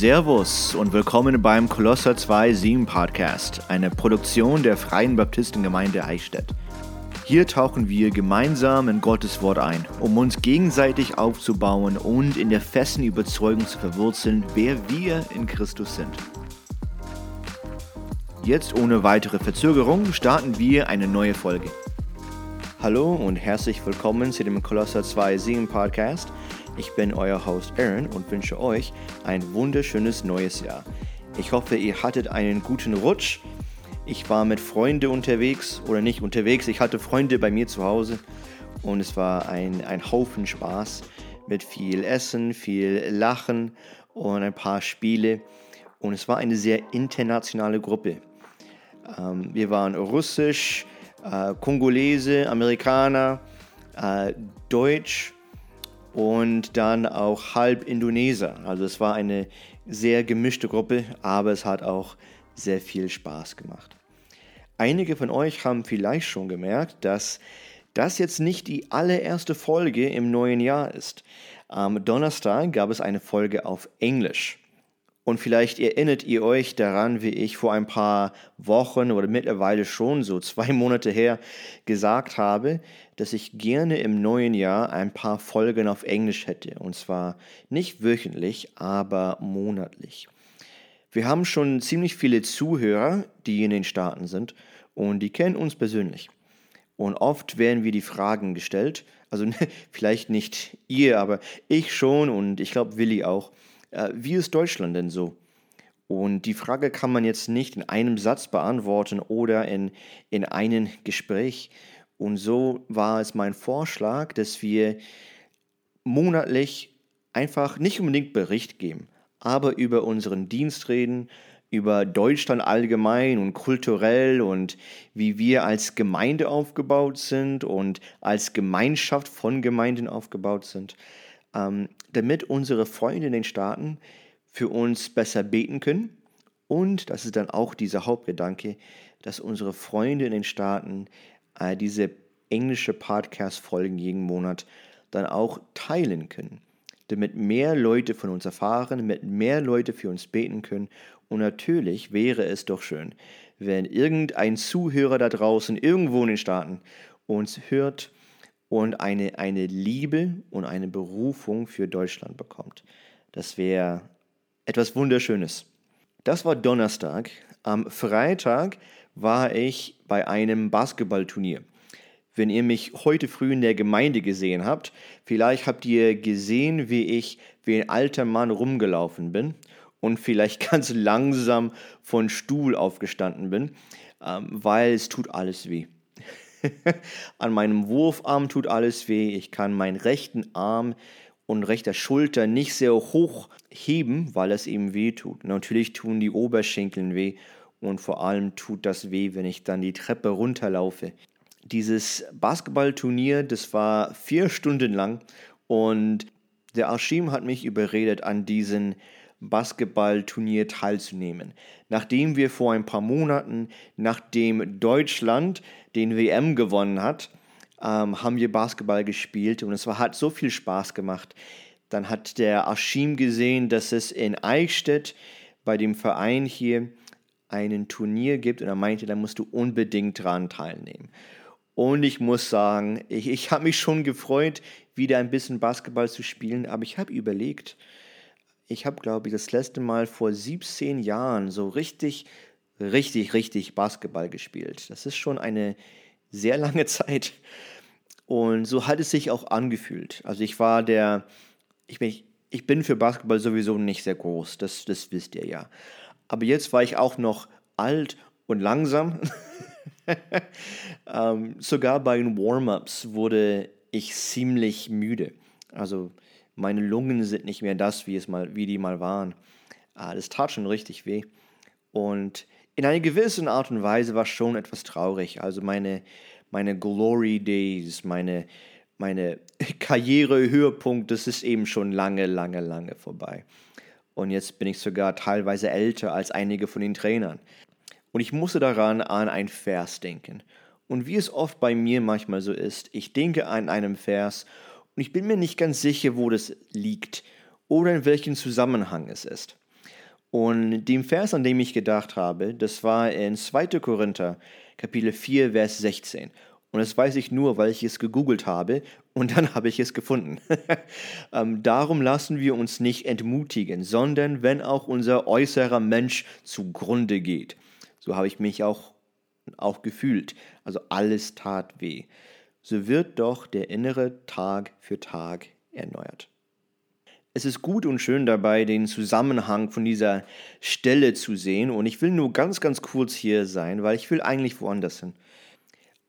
Servus und willkommen beim Kolosser 2 7 Podcast, eine Produktion der Freien Baptistengemeinde Eichstätt. Hier tauchen wir gemeinsam in Gottes Wort ein, um uns gegenseitig aufzubauen und in der festen Überzeugung zu verwurzeln, wer wir in Christus sind. Jetzt ohne weitere Verzögerung starten wir eine neue Folge. Hallo und herzlich willkommen zu dem Kolosser 2 7 Podcast. Ich bin euer Host Aaron und wünsche euch ein wunderschönes neues Jahr. Ich hoffe, ihr hattet einen guten Rutsch. Ich war mit Freunden unterwegs oder nicht unterwegs. Ich hatte Freunde bei mir zu Hause und es war ein, ein Haufen Spaß mit viel Essen, viel Lachen und ein paar Spiele. Und es war eine sehr internationale Gruppe. Ähm, wir waren russisch, äh, Kongolese, Amerikaner, äh, Deutsch und dann auch halb Indoneser. Also es war eine sehr gemischte Gruppe, aber es hat auch sehr viel Spaß gemacht. Einige von euch haben vielleicht schon gemerkt, dass das jetzt nicht die allererste Folge im neuen Jahr ist. Am Donnerstag gab es eine Folge auf Englisch. Und vielleicht erinnert ihr euch daran, wie ich vor ein paar Wochen oder mittlerweile schon so zwei Monate her gesagt habe, dass ich gerne im neuen Jahr ein paar Folgen auf Englisch hätte. Und zwar nicht wöchentlich, aber monatlich. Wir haben schon ziemlich viele Zuhörer, die in den Staaten sind und die kennen uns persönlich. Und oft werden wir die Fragen gestellt, also vielleicht nicht ihr, aber ich schon und ich glaube Willi auch äh, wie ist Deutschland denn so? Und die Frage kann man jetzt nicht in einem Satz beantworten oder in, in einem Gespräch. Und so war es mein Vorschlag, dass wir monatlich einfach nicht unbedingt Bericht geben, aber über unseren Dienst reden, über Deutschland allgemein und kulturell und wie wir als Gemeinde aufgebaut sind und als Gemeinschaft von Gemeinden aufgebaut sind ähm, damit unsere Freunde in den Staaten für uns besser beten können. Und das ist dann auch dieser Hauptgedanke, dass unsere Freunde in den Staaten äh, diese englische Podcast-Folgen jeden Monat dann auch teilen können. Damit mehr Leute von uns erfahren, damit mehr Leute für uns beten können. Und natürlich wäre es doch schön, wenn irgendein Zuhörer da draußen irgendwo in den Staaten uns hört und eine, eine Liebe und eine Berufung für Deutschland bekommt. Das wäre etwas Wunderschönes. Das war Donnerstag. Am Freitag war ich bei einem Basketballturnier. Wenn ihr mich heute früh in der Gemeinde gesehen habt, vielleicht habt ihr gesehen, wie ich wie ein alter Mann rumgelaufen bin und vielleicht ganz langsam von Stuhl aufgestanden bin, ähm, weil es tut alles weh. An meinem Wurfarm tut alles weh. Ich kann meinen rechten Arm und rechter Schulter nicht sehr hoch heben, weil es eben weh tut. Natürlich tun die Oberschenkeln weh und vor allem tut das weh, wenn ich dann die Treppe runterlaufe. Dieses Basketballturnier, das war vier Stunden lang und der Arschim hat mich überredet, an diesen Basketballturnier teilzunehmen. Nachdem wir vor ein paar Monaten, nachdem Deutschland den WM gewonnen hat, ähm, haben wir Basketball gespielt und es war, hat so viel Spaß gemacht. Dann hat der Aschim gesehen, dass es in Eichstätt bei dem Verein hier einen Turnier gibt und er meinte, da musst du unbedingt dran teilnehmen. Und ich muss sagen, ich, ich habe mich schon gefreut, wieder ein bisschen Basketball zu spielen, aber ich habe überlegt, ich habe, glaube ich, das letzte Mal vor 17 Jahren so richtig, richtig, richtig Basketball gespielt. Das ist schon eine sehr lange Zeit. Und so hat es sich auch angefühlt. Also ich war der, ich bin, ich bin für Basketball sowieso nicht sehr groß, das, das wisst ihr ja. Aber jetzt war ich auch noch alt und langsam. ähm, sogar bei den Warm-ups wurde ich ziemlich müde. Also meine Lungen sind nicht mehr das, wie, es mal, wie die mal waren. Ah, das tat schon richtig weh. Und in einer gewissen Art und Weise war schon etwas traurig. Also meine, meine Glory Days, meine, meine Karrierehöhepunkt, das ist eben schon lange, lange, lange vorbei. Und jetzt bin ich sogar teilweise älter als einige von den Trainern. Und ich musste daran an ein Vers denken. Und wie es oft bei mir manchmal so ist, ich denke an einem Vers und ich bin mir nicht ganz sicher, wo das liegt oder in welchem Zusammenhang es ist. Und dem Vers, an dem ich gedacht habe, das war in 2. Korinther, Kapitel 4, Vers 16. Und das weiß ich nur, weil ich es gegoogelt habe und dann habe ich es gefunden. ähm, darum lassen wir uns nicht entmutigen, sondern wenn auch unser äußerer Mensch zugrunde geht. So habe ich mich auch, auch gefühlt. Also alles tat weh. So wird doch der innere Tag für Tag erneuert. Es ist gut und schön dabei, den Zusammenhang von dieser Stelle zu sehen. Und ich will nur ganz, ganz kurz hier sein, weil ich will eigentlich woanders hin.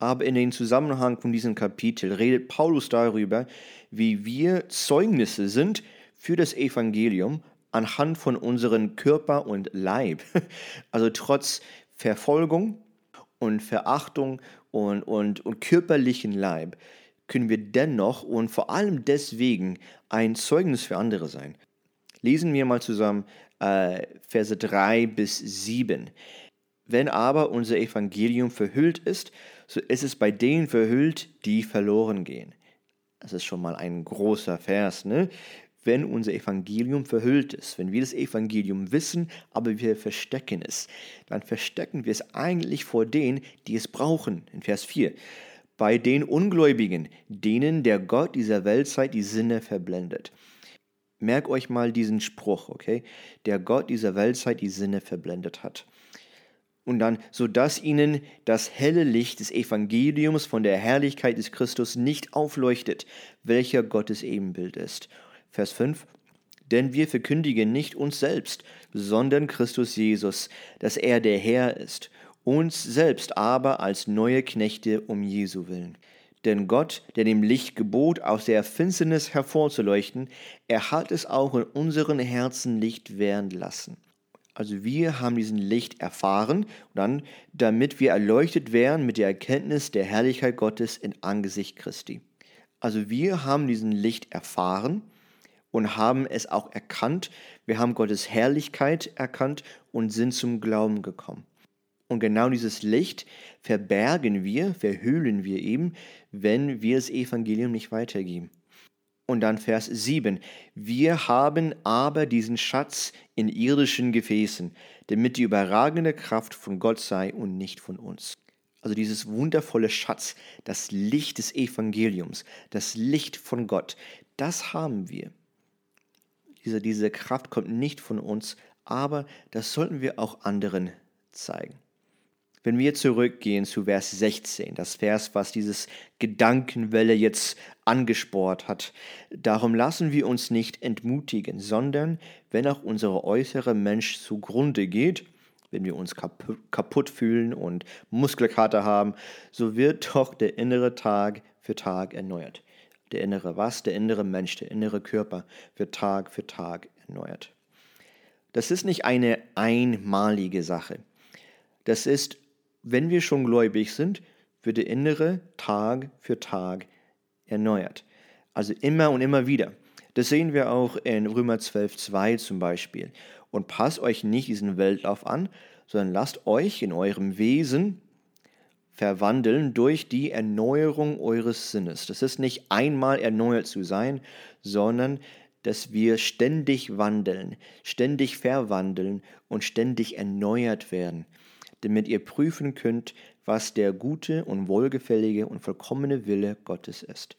Aber in den Zusammenhang von diesem Kapitel redet Paulus darüber, wie wir Zeugnisse sind für das Evangelium anhand von unserem Körper und Leib. Also trotz Verfolgung und Verachtung und, und, und körperlichen Leib können wir dennoch und vor allem deswegen ein Zeugnis für andere sein. Lesen wir mal zusammen äh, Verse 3 bis 7. Wenn aber unser Evangelium verhüllt ist, so ist es bei denen verhüllt, die verloren gehen. Das ist schon mal ein großer Vers, ne? Wenn unser Evangelium verhüllt ist, wenn wir das Evangelium wissen, aber wir verstecken es, dann verstecken wir es eigentlich vor denen, die es brauchen. In Vers 4 bei den Ungläubigen, denen der Gott dieser Weltzeit die Sinne verblendet. Merk euch mal diesen Spruch, okay? Der Gott dieser Weltzeit die Sinne verblendet hat. Und dann, sodass ihnen das helle Licht des Evangeliums von der Herrlichkeit des Christus nicht aufleuchtet, welcher Gottes Ebenbild ist. Vers 5. Denn wir verkündigen nicht uns selbst, sondern Christus Jesus, dass er der Herr ist uns selbst aber als neue Knechte um Jesu willen. Denn Gott, der dem Licht gebot, aus der Finsternis hervorzuleuchten, er hat es auch in unseren Herzen Licht werden lassen. Also wir haben diesen Licht erfahren, dann, damit wir erleuchtet werden mit der Erkenntnis der Herrlichkeit Gottes in Angesicht Christi. Also wir haben diesen Licht erfahren und haben es auch erkannt. Wir haben Gottes Herrlichkeit erkannt und sind zum Glauben gekommen. Und genau dieses Licht verbergen wir, verhüllen wir eben, wenn wir das Evangelium nicht weitergeben. Und dann Vers 7. Wir haben aber diesen Schatz in irdischen Gefäßen, damit die überragende Kraft von Gott sei und nicht von uns. Also dieses wundervolle Schatz, das Licht des Evangeliums, das Licht von Gott, das haben wir. Diese, diese Kraft kommt nicht von uns, aber das sollten wir auch anderen zeigen. Wenn wir zurückgehen zu Vers 16, das Vers, was dieses Gedankenwelle jetzt angesport hat, darum lassen wir uns nicht entmutigen, sondern wenn auch unser äußerer Mensch zugrunde geht, wenn wir uns kaputt fühlen und Muskelkater haben, so wird doch der innere Tag für Tag erneuert. Der innere was? Der innere Mensch, der innere Körper wird Tag für Tag erneuert. Das ist nicht eine einmalige Sache. Das ist wenn wir schon gläubig sind, wird der innere Tag für Tag erneuert. Also immer und immer wieder. Das sehen wir auch in Römer 12, 2 zum Beispiel. Und passt euch nicht diesen Weltlauf an, sondern lasst euch in eurem Wesen verwandeln durch die Erneuerung eures Sinnes. Das ist nicht einmal erneuert zu sein, sondern dass wir ständig wandeln, ständig verwandeln und ständig erneuert werden damit ihr prüfen könnt, was der gute und wohlgefällige und vollkommene Wille Gottes ist.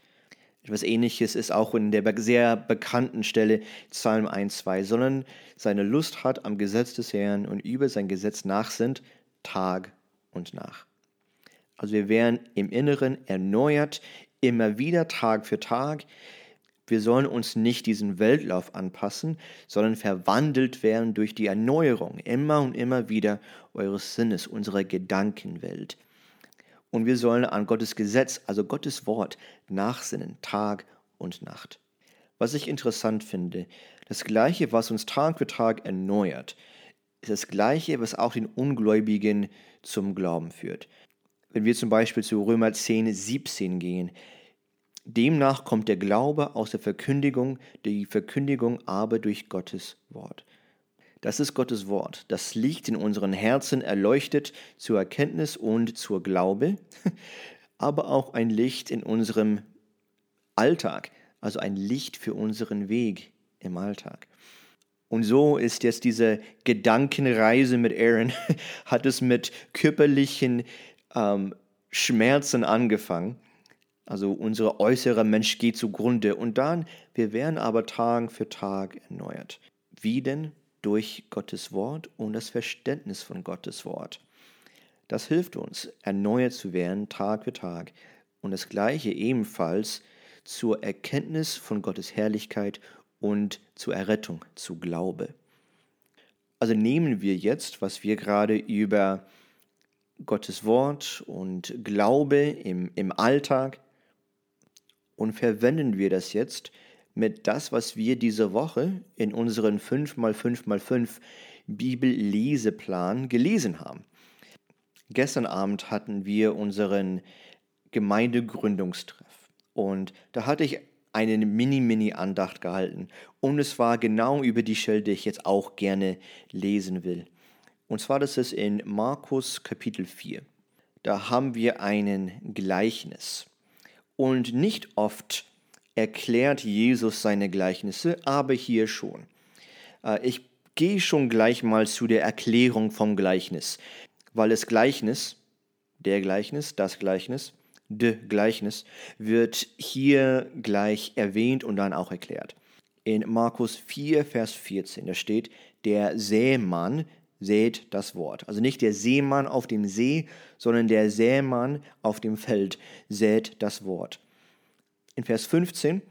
Etwas ähnliches ist auch in der sehr bekannten Stelle Psalm 1,2, sondern seine Lust hat am Gesetz des Herrn und über sein Gesetz nachsinnt, Tag und Nacht. Also wir werden im Inneren erneuert, immer wieder Tag für Tag. Wir sollen uns nicht diesen Weltlauf anpassen, sondern verwandelt werden durch die Erneuerung immer und immer wieder eures Sinnes, unserer Gedankenwelt. Und wir sollen an Gottes Gesetz, also Gottes Wort, nachsinnen, Tag und Nacht. Was ich interessant finde, das Gleiche, was uns Tag für Tag erneuert, ist das Gleiche, was auch den Ungläubigen zum Glauben führt. Wenn wir zum Beispiel zu Römer 10, 17 gehen, Demnach kommt der Glaube aus der Verkündigung, die Verkündigung aber durch Gottes Wort. Das ist Gottes Wort. Das liegt in unseren Herzen erleuchtet zur Erkenntnis und zur Glaube, aber auch ein Licht in unserem Alltag, also ein Licht für unseren Weg im Alltag. Und so ist jetzt diese Gedankenreise mit Aaron, hat es mit körperlichen ähm, Schmerzen angefangen. Also unser äußerer Mensch geht zugrunde und dann, wir werden aber Tag für Tag erneuert. Wie denn? Durch Gottes Wort und das Verständnis von Gottes Wort. Das hilft uns, erneuert zu werden Tag für Tag. Und das gleiche ebenfalls zur Erkenntnis von Gottes Herrlichkeit und zur Errettung, zu Glaube. Also nehmen wir jetzt, was wir gerade über Gottes Wort und Glaube im, im Alltag und verwenden wir das jetzt mit das, was wir diese Woche in unseren 5x5x5 Bibelleseplan gelesen haben. Gestern Abend hatten wir unseren Gemeindegründungstreff und da hatte ich eine Mini-Mini-Andacht gehalten und es war genau über die Stelle, die ich jetzt auch gerne lesen will. Und zwar das ist in Markus Kapitel 4. Da haben wir einen Gleichnis. Und nicht oft erklärt Jesus seine Gleichnisse, aber hier schon. Äh, ich gehe schon gleich mal zu der Erklärung vom Gleichnis, weil das Gleichnis, der Gleichnis, das Gleichnis, de Gleichnis, wird hier gleich erwähnt und dann auch erklärt. In Markus 4, Vers 14, da steht, der Sämann sät das Wort. Also nicht der Seemann auf dem See, sondern der Sämann auf dem Feld sät das Wort. In Vers 15,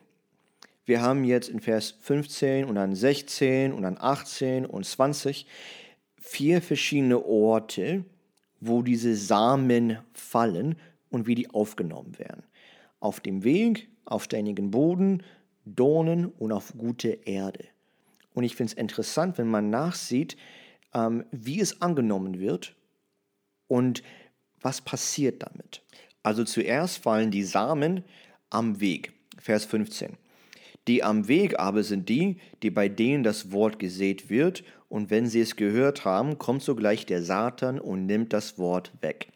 wir haben jetzt in Vers 15 und dann 16 und dann 18 und 20 vier verschiedene Orte, wo diese Samen fallen und wie die aufgenommen werden. Auf dem Weg, auf steinigen Boden, Dornen und auf gute Erde. Und ich finde es interessant, wenn man nachsieht, ähm, wie es angenommen wird und was passiert damit. Also zuerst fallen die Samen am Weg, Vers 15. Die am Weg aber sind die, die bei denen das Wort gesät wird, und wenn sie es gehört haben, kommt sogleich der Satan und nimmt das Wort weg,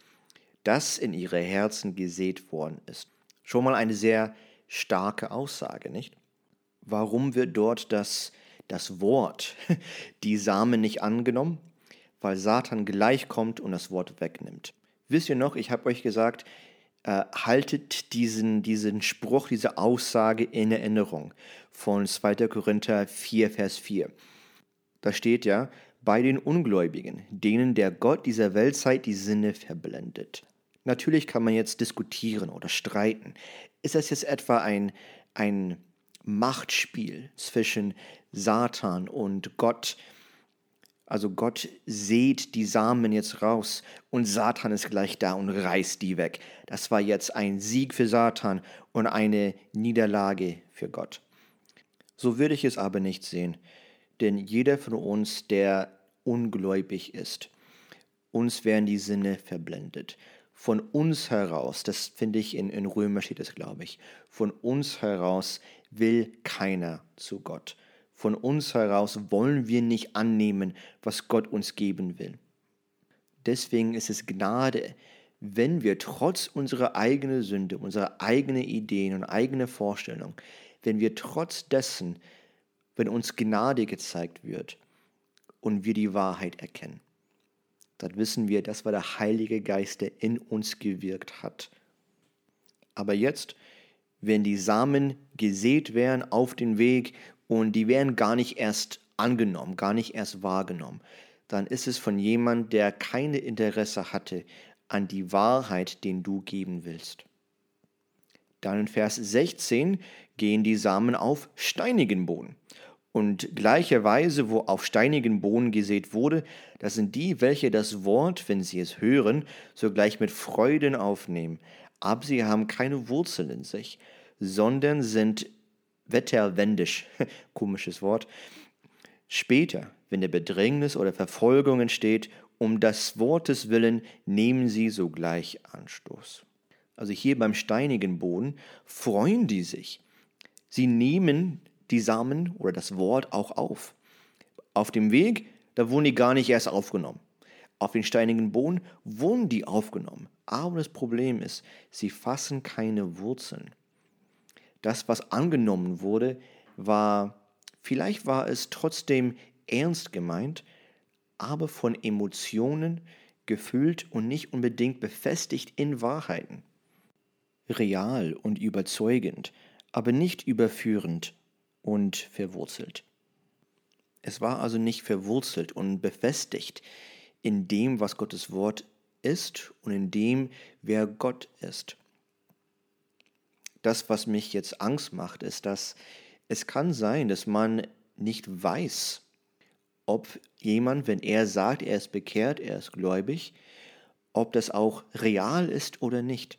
das in ihre Herzen gesät worden ist. Schon mal eine sehr starke Aussage, nicht? Warum wird dort das das Wort, die Samen nicht angenommen, weil Satan gleich kommt und das Wort wegnimmt. Wisst ihr noch, ich habe euch gesagt, äh, haltet diesen, diesen Spruch, diese Aussage in Erinnerung von 2. Korinther 4, Vers 4. Da steht ja, bei den Ungläubigen, denen der Gott dieser Weltzeit die Sinne verblendet. Natürlich kann man jetzt diskutieren oder streiten. Ist das jetzt etwa ein, ein Machtspiel zwischen Satan und Gott. Also Gott sät die Samen jetzt raus und Satan ist gleich da und reißt die weg. Das war jetzt ein Sieg für Satan und eine Niederlage für Gott. So würde ich es aber nicht sehen, denn jeder von uns, der ungläubig ist, uns werden die Sinne verblendet. Von uns heraus, das finde ich in, in Römer steht es, glaube ich, von uns heraus will keiner zu Gott. Von uns heraus wollen wir nicht annehmen, was Gott uns geben will. Deswegen ist es Gnade, wenn wir trotz unserer eigenen Sünde, unserer eigenen Ideen und eigenen Vorstellungen, wenn wir trotz dessen, wenn uns Gnade gezeigt wird und wir die Wahrheit erkennen, dann wissen wir, das war der Heilige Geist, der in uns gewirkt hat. Aber jetzt wenn die Samen gesät werden auf den Weg und die werden gar nicht erst angenommen, gar nicht erst wahrgenommen, dann ist es von jemand, der keine Interesse hatte an die Wahrheit, den du geben willst. Dann in Vers 16 gehen die Samen auf steinigen Boden. Und gleicherweise, wo auf steinigen Boden gesät wurde, das sind die, welche das Wort, wenn sie es hören, sogleich mit Freuden aufnehmen, aber sie haben keine Wurzel in sich, sondern sind wetterwendisch, komisches Wort, später, wenn der Bedrängnis oder Verfolgung entsteht, um des Wortes willen nehmen sie sogleich Anstoß. Also hier beim steinigen Boden freuen die sich. Sie nehmen die Samen oder das Wort auch auf. Auf dem Weg, da wurden die gar nicht erst aufgenommen. Auf den steinigen Boden wurden die aufgenommen. Aber das Problem ist, sie fassen keine Wurzeln. Das, was angenommen wurde, war, vielleicht war es trotzdem ernst gemeint, aber von Emotionen gefüllt und nicht unbedingt befestigt in Wahrheiten. Real und überzeugend, aber nicht überführend und verwurzelt. Es war also nicht verwurzelt und befestigt in dem, was Gottes Wort ist und in dem, wer Gott ist. Das, was mich jetzt Angst macht, ist, dass es kann sein, dass man nicht weiß, ob jemand, wenn er sagt, er ist bekehrt, er ist gläubig, ob das auch real ist oder nicht.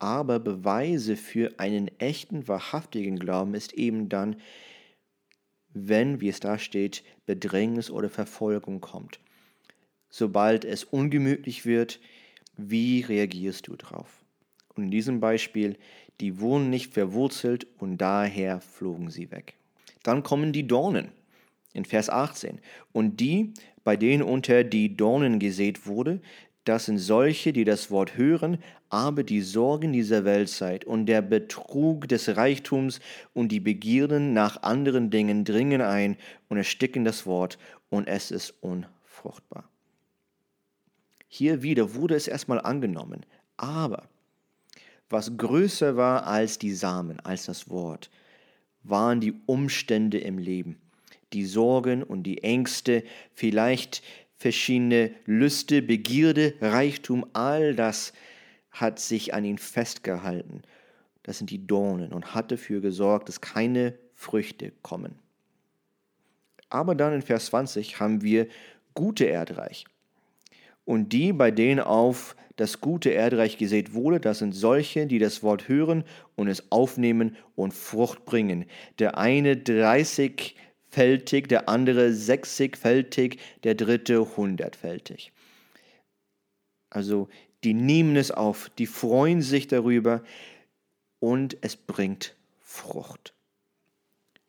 Aber Beweise für einen echten, wahrhaftigen Glauben ist eben dann, wenn, wie es da steht, Bedrängnis oder Verfolgung kommt. Sobald es ungemütlich wird, wie reagierst du drauf? Und in diesem Beispiel, die wurden nicht verwurzelt und daher flogen sie weg. Dann kommen die Dornen in Vers 18. Und die, bei denen unter die Dornen gesät wurde, das sind solche, die das Wort hören, aber die Sorgen dieser Weltzeit und der Betrug des Reichtums und die Begierden nach anderen Dingen dringen ein und ersticken das Wort und es ist unfruchtbar. Hier wieder wurde es erstmal angenommen, aber was größer war als die Samen, als das Wort, waren die Umstände im Leben, die Sorgen und die Ängste, vielleicht verschiedene Lüste, Begierde, Reichtum, all das hat sich an ihn festgehalten. Das sind die Dornen und hat dafür gesorgt, dass keine Früchte kommen. Aber dann in Vers 20 haben wir gute Erdreich. Und die, bei denen auf das gute Erdreich gesät wurde, das sind solche, die das Wort hören und es aufnehmen und Frucht bringen. Der eine 30 fältig, der andere sechzigfältig, der dritte hundertfältig. Also die nehmen es auf, die freuen sich darüber und es bringt Frucht.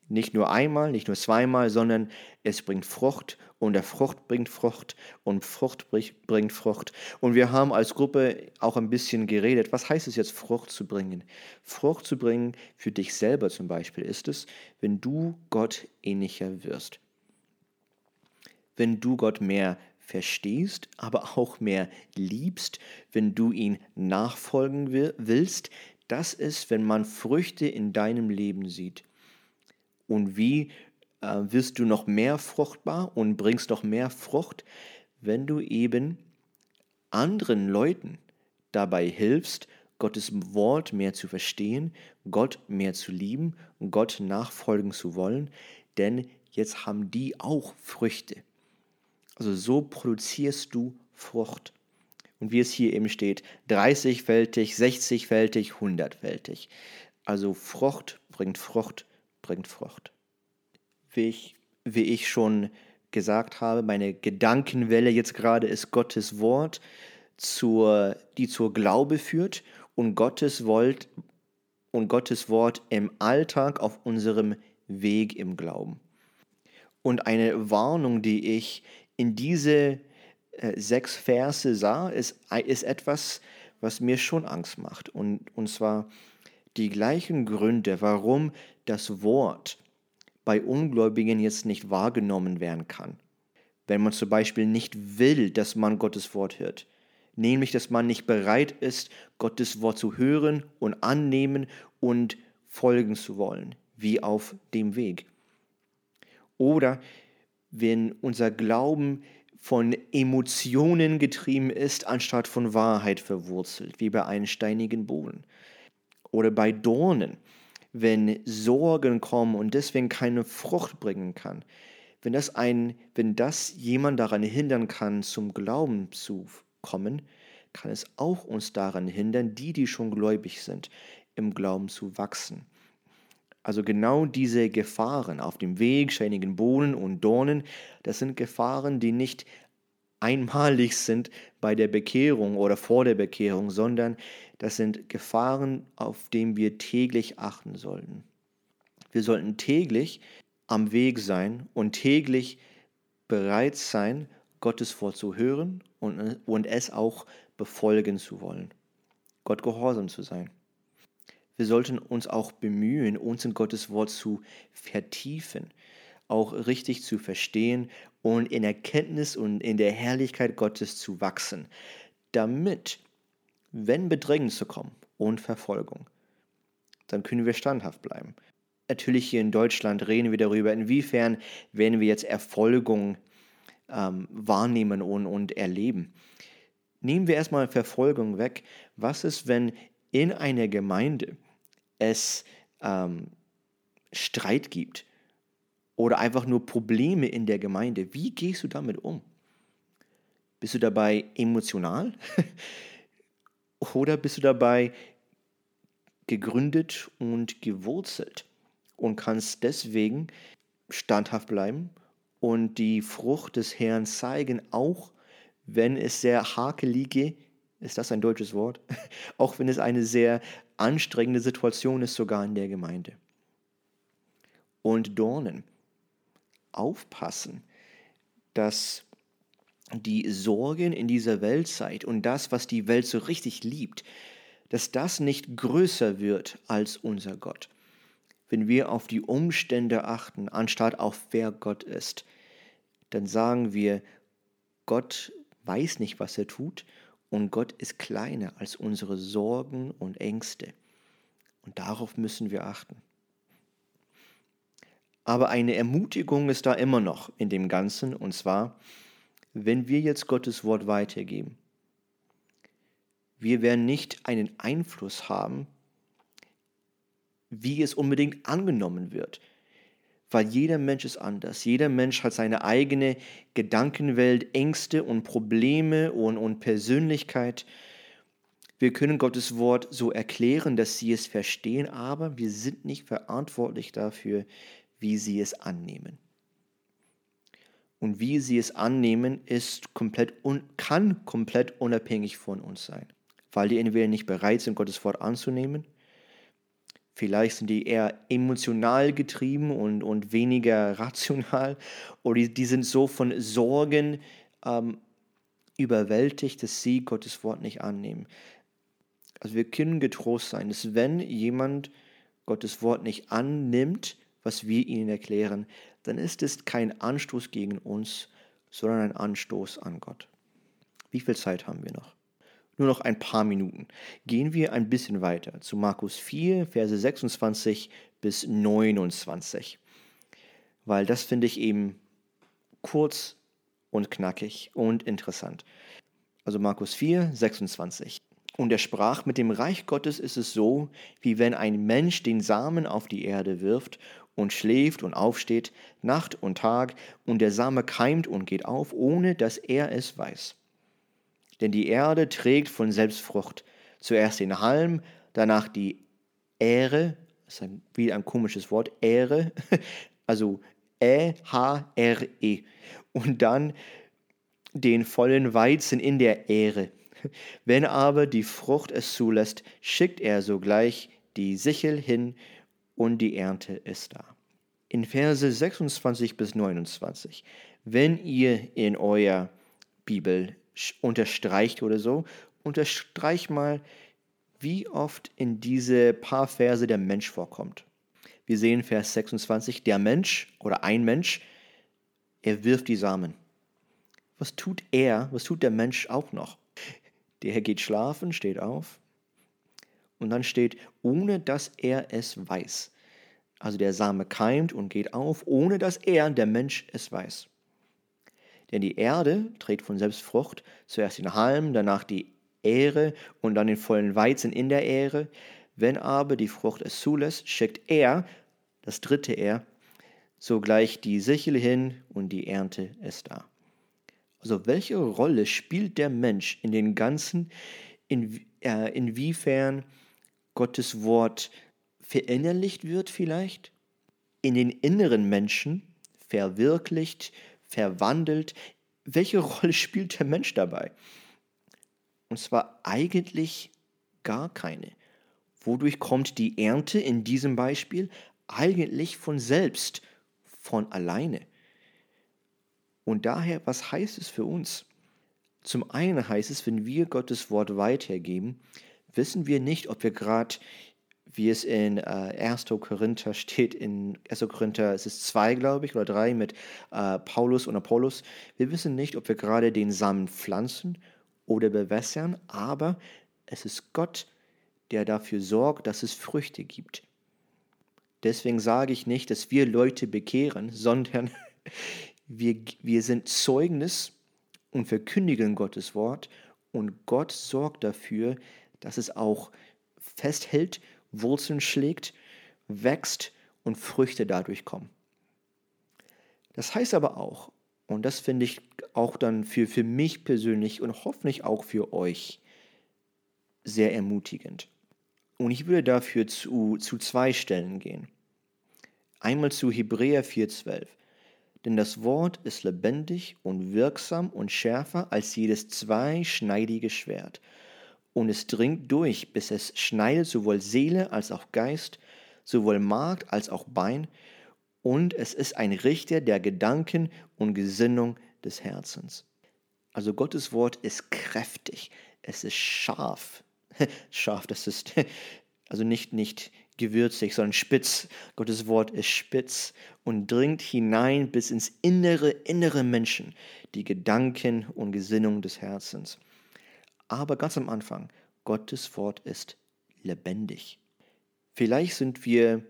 Nicht nur einmal, nicht nur zweimal, sondern es bringt Frucht und der Frucht bringt Frucht und Frucht bringt Frucht. Und wir haben als Gruppe auch ein bisschen geredet, was heißt es jetzt, Frucht zu bringen? Frucht zu bringen für dich selber zum Beispiel ist es, wenn du Gott ähnlicher wirst. Wenn du Gott mehr verstehst, aber auch mehr liebst, wenn du ihn nachfolgen willst, das ist, wenn man Früchte in deinem Leben sieht. Und wie äh, wirst du noch mehr fruchtbar und bringst noch mehr Frucht, wenn du eben anderen Leuten dabei hilfst, Gottes Wort mehr zu verstehen, Gott mehr zu lieben, Gott nachfolgen zu wollen, denn jetzt haben die auch Früchte. Also so produzierst du Frucht. Und wie es hier eben steht, 30-fältig, 60-fältig, 100-fältig. Also Frucht bringt Frucht bringt Frucht. Wie ich, wie ich schon gesagt habe, meine Gedankenwelle jetzt gerade ist Gottes Wort, zur, die zur Glaube führt und Gottes, Wort, und Gottes Wort im Alltag auf unserem Weg im Glauben. Und eine Warnung, die ich in diese äh, sechs Verse sah, ist, ist etwas, was mir schon Angst macht. Und, und zwar die gleichen Gründe, warum das Wort bei Ungläubigen jetzt nicht wahrgenommen werden kann. Wenn man zum Beispiel nicht will, dass man Gottes Wort hört. Nämlich, dass man nicht bereit ist, Gottes Wort zu hören und annehmen und folgen zu wollen, wie auf dem Weg. Oder wenn unser Glauben von Emotionen getrieben ist, anstatt von Wahrheit verwurzelt, wie bei einem steinigen Boden. Oder bei Dornen, wenn Sorgen kommen und deswegen keine Frucht bringen kann, wenn das, ein, wenn das jemand daran hindern kann, zum Glauben zu kommen, kann es auch uns daran hindern, die, die schon gläubig sind, im Glauben zu wachsen. Also genau diese Gefahren auf dem Weg, steinigen Bohnen und Dornen, das sind Gefahren, die nicht einmalig sind bei der Bekehrung oder vor der Bekehrung, sondern das sind Gefahren, auf denen wir täglich achten sollten. Wir sollten täglich am Weg sein und täglich bereit sein, Gottes Wort zu hören und, und es auch befolgen zu wollen. Gott gehorsam zu sein. Wir sollten uns auch bemühen, uns in Gottes Wort zu vertiefen, auch richtig zu verstehen und in Erkenntnis und in der Herrlichkeit Gottes zu wachsen, damit, wenn Bedrängnisse kommen und Verfolgung, dann können wir standhaft bleiben. Natürlich hier in Deutschland reden wir darüber, inwiefern werden wir jetzt Erfolgung ähm, wahrnehmen und, und erleben. Nehmen wir erstmal Verfolgung weg. Was ist, wenn in einer Gemeinde es ähm, Streit gibt oder einfach nur Probleme in der Gemeinde? Wie gehst du damit um? Bist du dabei emotional oder bist du dabei gegründet und gewurzelt und kannst deswegen standhaft bleiben und die Frucht des Herrn zeigen, auch wenn es sehr hakelige, ist das ein deutsches Wort, auch wenn es eine sehr anstrengende Situation ist, sogar in der Gemeinde. Und Dornen, aufpassen, dass die Sorgen in dieser Weltzeit und das, was die Welt so richtig liebt, dass das nicht größer wird als unser Gott. Wenn wir auf die Umstände achten, anstatt auf wer Gott ist, dann sagen wir, Gott weiß nicht, was er tut und Gott ist kleiner als unsere Sorgen und Ängste. Und darauf müssen wir achten. Aber eine Ermutigung ist da immer noch in dem Ganzen, und zwar, wenn wir jetzt Gottes Wort weitergeben. Wir werden nicht einen Einfluss haben, wie es unbedingt angenommen wird weil jeder Mensch ist anders. Jeder Mensch hat seine eigene Gedankenwelt, Ängste und Probleme und, und Persönlichkeit. Wir können Gottes Wort so erklären, dass sie es verstehen, aber wir sind nicht verantwortlich dafür, wie sie es annehmen. Und wie sie es annehmen, ist komplett kann komplett unabhängig von uns sein, weil die entweder nicht bereit sind, Gottes Wort anzunehmen Vielleicht sind die eher emotional getrieben und, und weniger rational. Oder die, die sind so von Sorgen ähm, überwältigt, dass sie Gottes Wort nicht annehmen. Also wir können getrost sein, dass wenn jemand Gottes Wort nicht annimmt, was wir ihnen erklären, dann ist es kein Anstoß gegen uns, sondern ein Anstoß an Gott. Wie viel Zeit haben wir noch? nur noch ein paar Minuten. Gehen wir ein bisschen weiter zu Markus 4, Verse 26 bis 29. Weil das finde ich eben kurz und knackig und interessant. Also Markus 4, 26. Und er sprach, mit dem Reich Gottes ist es so, wie wenn ein Mensch den Samen auf die Erde wirft und schläft und aufsteht, Nacht und Tag, und der Same keimt und geht auf, ohne dass er es weiß denn die Erde trägt von selbst Frucht. Zuerst den Halm, danach die Ähre, das ist ein, wie ein komisches Wort, Ähre, also E-H-R-E. Und dann den vollen Weizen in der Ähre. Wenn aber die Frucht es zulässt, schickt er sogleich die Sichel hin und die Ernte ist da. In Verse 26 bis 29, wenn ihr in euer Bibel unterstreicht oder so, unterstreich mal, wie oft in diese paar Verse der Mensch vorkommt. Wir sehen Vers 26, der Mensch oder ein Mensch, er wirft die Samen. Was tut er, was tut der Mensch auch noch? Der geht schlafen, steht auf und dann steht, ohne dass er es weiß. Also der Same keimt und geht auf, ohne dass er, der Mensch, es weiß. Denn die Erde trägt von selbst Frucht, zuerst den Halm, danach die Ähre und dann den vollen Weizen in der Ähre. Wenn aber die Frucht es zulässt, schickt er, das dritte Er, sogleich die Sichel hin und die Ernte ist da. Also welche Rolle spielt der Mensch in den ganzen, in, äh, inwiefern Gottes Wort verinnerlicht wird vielleicht, in den inneren Menschen verwirklicht, verwandelt. Welche Rolle spielt der Mensch dabei? Und zwar eigentlich gar keine. Wodurch kommt die Ernte in diesem Beispiel? Eigentlich von selbst, von alleine. Und daher, was heißt es für uns? Zum einen heißt es, wenn wir Gottes Wort weitergeben, wissen wir nicht, ob wir gerade wie es in äh, 1. Korinther steht, in 1. Korinther, es ist zwei, glaube ich, oder drei mit äh, Paulus und Apollos. Wir wissen nicht, ob wir gerade den Samen pflanzen oder bewässern, aber es ist Gott, der dafür sorgt, dass es Früchte gibt. Deswegen sage ich nicht, dass wir Leute bekehren, sondern wir, wir sind Zeugnis und verkündigen Gottes Wort und Gott sorgt dafür, dass es auch festhält, Wurzeln schlägt, wächst und Früchte dadurch kommen. Das heißt aber auch, und das finde ich auch dann für, für mich persönlich und hoffentlich auch für euch sehr ermutigend. Und ich würde dafür zu, zu zwei Stellen gehen. Einmal zu Hebräer 4,12. Denn das Wort ist lebendig und wirksam und schärfer als jedes zweischneidige Schwert. Und es dringt durch, bis es schneidet sowohl Seele als auch Geist, sowohl Mark als auch Bein. Und es ist ein Richter der Gedanken und Gesinnung des Herzens. Also Gottes Wort ist kräftig, es ist scharf. scharf, das ist also nicht, nicht gewürzig, sondern spitz. Gottes Wort ist spitz und dringt hinein bis ins innere, innere Menschen, die Gedanken und Gesinnung des Herzens. Aber ganz am Anfang, Gottes Wort ist lebendig. Vielleicht sind wir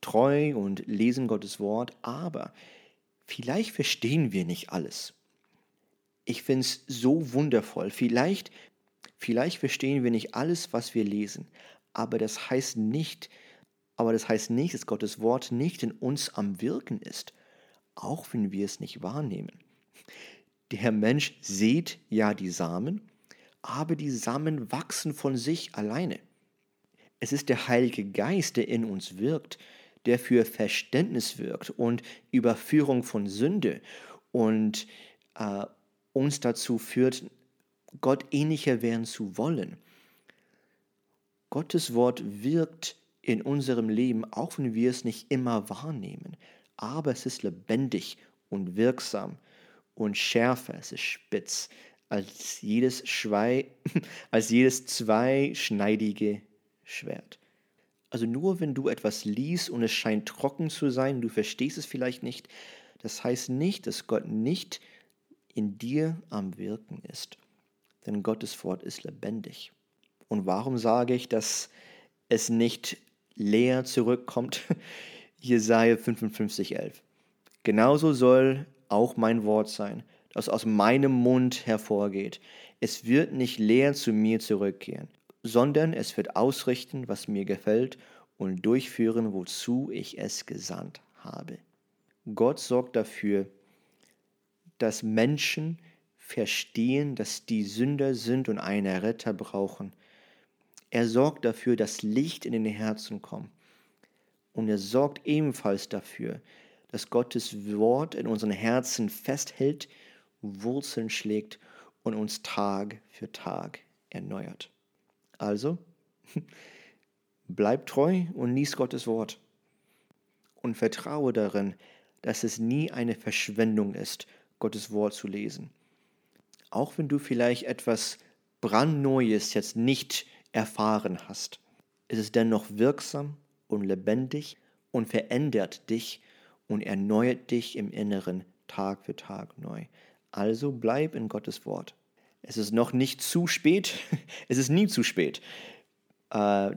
treu und lesen Gottes Wort, aber vielleicht verstehen wir nicht alles. Ich finde es so wundervoll. Vielleicht, vielleicht verstehen wir nicht alles, was wir lesen, aber das heißt nicht, aber das heißt nicht, dass Gottes Wort nicht in uns am Wirken ist, auch wenn wir es nicht wahrnehmen. Der Mensch sieht ja die Samen, aber die Samen wachsen von sich alleine. Es ist der Heilige Geist, der in uns wirkt, der für Verständnis wirkt und Überführung von Sünde und äh, uns dazu führt, Gott ähnlicher werden zu wollen. Gottes Wort wirkt in unserem Leben, auch wenn wir es nicht immer wahrnehmen. Aber es ist lebendig und wirksam und schärfer, es ist spitz als jedes, Schwei, als jedes zweischneidige Schwert. Also nur wenn du etwas liest und es scheint trocken zu sein, du verstehst es vielleicht nicht, das heißt nicht, dass Gott nicht in dir am Wirken ist. Denn Gottes Wort ist lebendig. Und warum sage ich, dass es nicht leer zurückkommt? Jesaja 55, 11. Genauso soll auch mein Wort sein, das aus meinem Mund hervorgeht. Es wird nicht leer zu mir zurückkehren, sondern es wird ausrichten, was mir gefällt und durchführen, wozu ich es gesandt habe. Gott sorgt dafür, dass Menschen verstehen, dass die Sünder sind und einen Retter brauchen er sorgt dafür, dass Licht in den Herzen kommt. Und er sorgt ebenfalls dafür, dass Gottes Wort in unseren Herzen festhält, Wurzeln schlägt und uns Tag für Tag erneuert. Also, bleib treu und lies Gottes Wort. Und vertraue darin, dass es nie eine Verschwendung ist, Gottes Wort zu lesen. Auch wenn du vielleicht etwas brandneues jetzt nicht erfahren hast. Es ist dennoch wirksam und lebendig und verändert dich und erneuert dich im Inneren Tag für Tag neu. Also bleib in Gottes Wort. Es ist noch nicht zu spät, es ist nie zu spät, äh,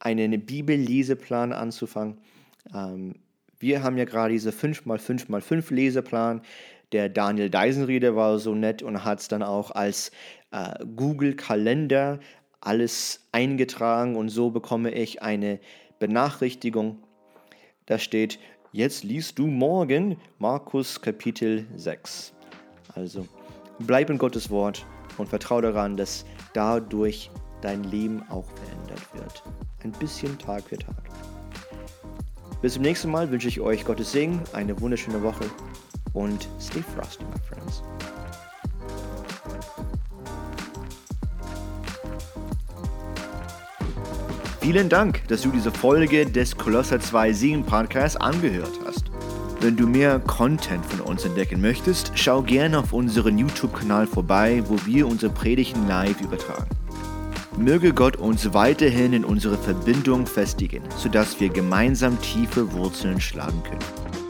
einen Bibel-Leseplan anzufangen. Ähm, wir haben ja gerade diese 5x5x5 Leseplan. Der Daniel Deisenrieder war so nett und hat es dann auch als äh, Google-Kalender alles eingetragen und so bekomme ich eine Benachrichtigung. Da steht, jetzt liest du morgen Markus Kapitel 6. Also bleib in Gottes Wort und vertraue daran, dass dadurch dein Leben auch verändert wird. Ein bisschen Tag für Tag. Bis zum nächsten Mal wünsche ich euch Gottes Segen, eine wunderschöne Woche und stay frosty, my friends. Vielen Dank, dass du diese Folge des Kolosser 2 Singen Podcasts angehört hast. Wenn du mehr Content von uns entdecken möchtest, schau gerne auf unseren YouTube-Kanal vorbei, wo wir unsere Predigten live übertragen. Möge Gott uns weiterhin in unsere Verbindung festigen, sodass wir gemeinsam tiefe Wurzeln schlagen können.